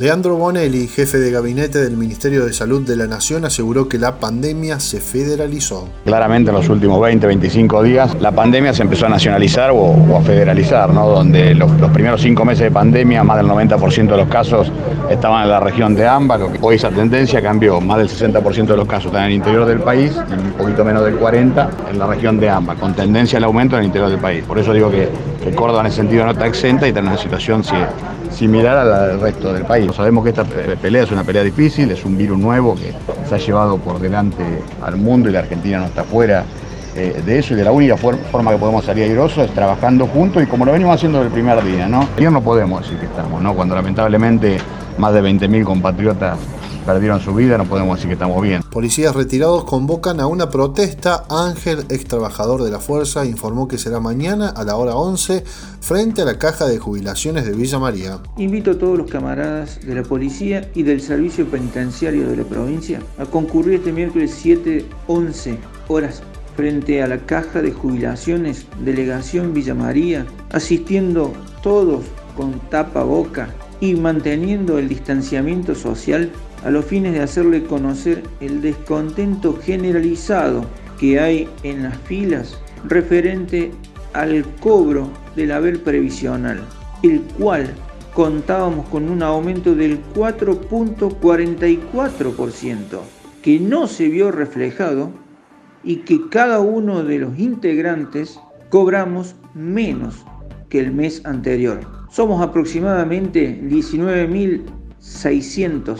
Leandro Bonelli, jefe de gabinete del Ministerio de Salud de la Nación, aseguró que la pandemia se federalizó. Claramente en los últimos 20, 25 días la pandemia se empezó a nacionalizar o, a federalizar, ¿no? donde los, primeros cinco meses de pandemia más del 90% de los casos estaban en la región de AMBA, hoy esa tendencia cambió, más del 60% de los casos están en el interior del país y un poquito menos del 40% en la región de AMBA, con tendencia al aumento en el interior del país. Por eso digo que, Córdoba en ese sentido no está exenta y está en una situación similar a la del resto del país. Sabemos que esta pelea es una pelea difícil, es un virus nuevo que se ha llevado por delante al mundo y la Argentina no está fuera eh, de eso y de la única forma que podemos salir airosos es trabajando juntos y como lo venimos haciendo desde el primer día, ¿no? Ayer no podemos decir que estamos, ¿no? Cuando lamentablemente más de 20.000 compatriotas perdieron su vida, no podemos decir que estamos bien. Policías retirados convocan a una protesta. Ángel, ex trabajador de la fuerza, informó que será mañana a la hora 11 frente a la caja de jubilaciones de Villa María. Invito a todos los camaradas de la policía y del servicio penitenciario de la provincia a concurrir este miércoles 7, 11 horas frente a la caja de jubilaciones Delegación Villa María, asistiendo todos con tapa boca y manteniendo el distanciamiento social a los fines de hacerle conocer el descontento generalizado que hay en las filas referente al cobro del haber previsional, el cual contábamos con un aumento del 4.44%, que no se vio reflejado y que cada uno de los integrantes cobramos menos que el mes anterior. Somos aproximadamente 19.600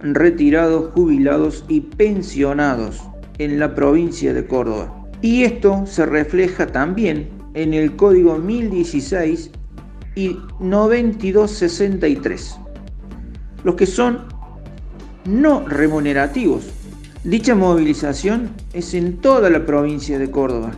retirados, jubilados y pensionados en la provincia de Córdoba. Y esto se refleja también en el código 1016 y 9263, los que son no remunerativos. Dicha movilización es en toda la provincia de Córdoba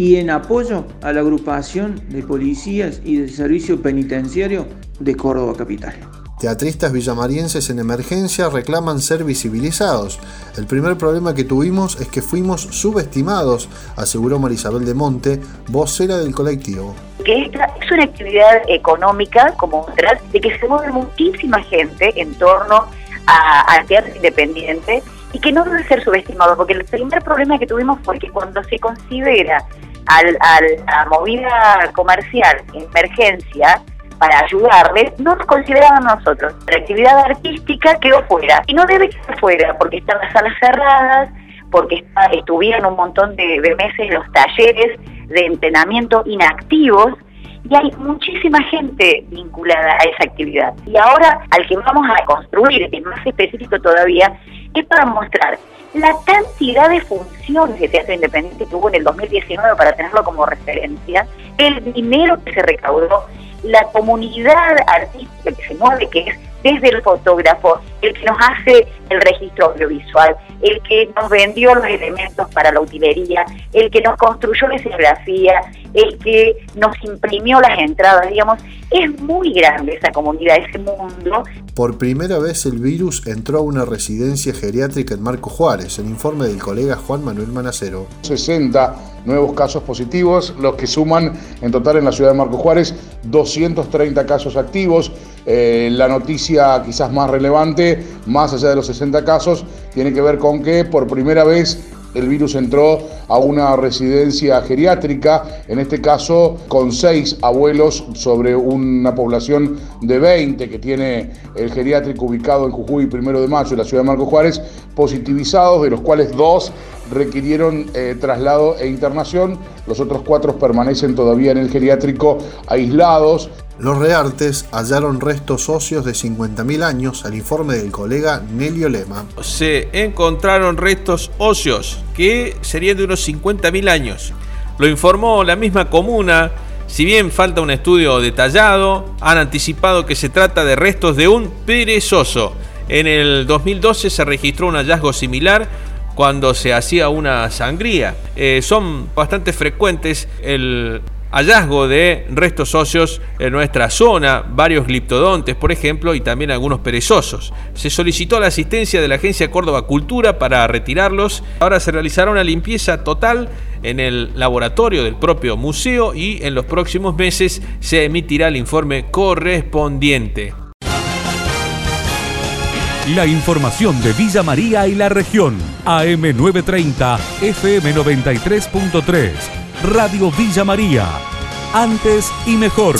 y en apoyo a la agrupación de policías y del servicio penitenciario de Córdoba Capital. Teatristas villamarienses en emergencia reclaman ser visibilizados. El primer problema que tuvimos es que fuimos subestimados, aseguró Marisabel de Monte, vocera del colectivo. Que esta es una actividad económica como otra, de que se mueve muchísima gente en torno al teatro independiente y que no debe ser subestimado, porque el primer problema que tuvimos fue que cuando se considera a la movida comercial emergencia, para ayudarles, no nos consideraban nosotros. La actividad artística quedó fuera. Y no debe quedar fuera, porque están las salas cerradas, porque estuvieron un montón de, meses los talleres de entrenamiento inactivos, y hay muchísima gente vinculada a esa actividad. Y ahora al que vamos a construir, es más específico todavía, es para mostrar la cantidad de funciones que Teatro Independiente tuvo en el 2019 para tenerlo como referencia, el dinero que se recaudó la comunidad artística que se mueve, que es desde el fotógrafo, el que nos hace el registro audiovisual, el que nos vendió los elementos para la utilería, el que nos construyó la escenografía, el que nos imprimió las entradas, digamos, es muy grande esa comunidad, ese mundo. Por primera vez el virus entró a una residencia geriátrica en Marco Juárez, el informe del colega Juan Manuel Manacero. 60 nuevos casos positivos, los que suman en total en la ciudad de Marco Juárez 230 casos activos. Eh, la noticia quizás más relevante, más allá de los 60 casos, tiene que ver con que por primera vez el virus entró a una residencia geriátrica, en este caso con seis abuelos sobre una población de 20 que tiene el geriátrico ubicado en Jujuy, primero de mayo, en la ciudad de Marco Juárez, positivizados, de los cuales dos requirieron eh, traslado e internación, los otros cuatro permanecen todavía en el geriátrico aislados. Los reartes hallaron restos óseos de 50.000 años al informe del colega Nelio Lema. Se encontraron restos óseos que serían de unos 50.000 años. Lo informó la misma comuna. Si bien falta un estudio detallado, han anticipado que se trata de restos de un perezoso. En el 2012 se registró un hallazgo similar cuando se hacía una sangría. Eh, son bastante frecuentes el hallazgo de restos óseos en nuestra zona, varios gliptodontes, por ejemplo, y también algunos perezosos. Se solicitó la asistencia de la Agencia Córdoba Cultura para retirarlos. Ahora se realizará una limpieza total en el laboratorio del propio museo y en los próximos meses se emitirá el informe correspondiente. La información de Villa María y la región. AM930, FM93.3. Radio Villa María. Antes y mejor.